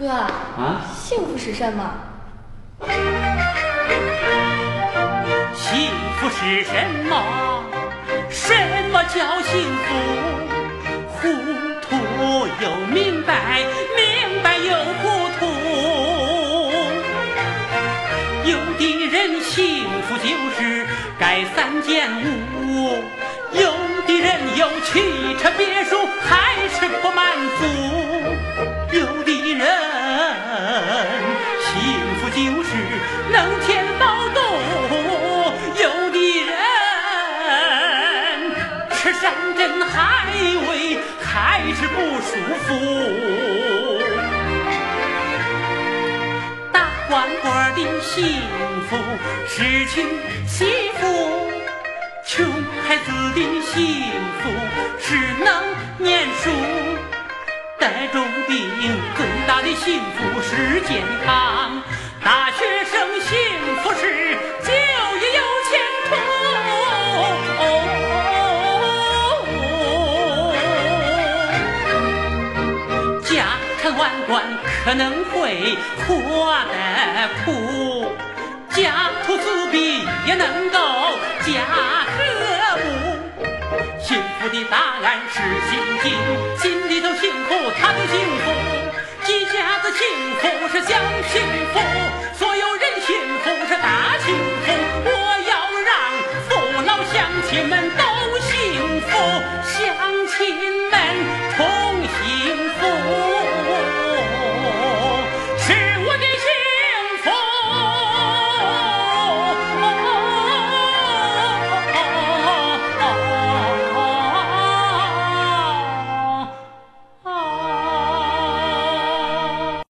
哥，啊，幸福是什么？幸福是什么？什么叫幸福？糊涂又明白，明白又糊涂。有的人幸福就是盖三间屋，有的人有汽车别墅还是不满足，就是能填饱肚，有的人吃山珍海味还是不舒服。大官官的幸福是娶媳妇，穷孩子的幸福是能念书。带重病最大的幸福是健康，万贯可能会活得苦，家徒四壁也能够家和睦。幸福的答案是心境，心里头幸福，他就幸福。一家子幸福是小幸福，所有人幸福是大幸福。我要让父老乡亲们都幸福，乡亲。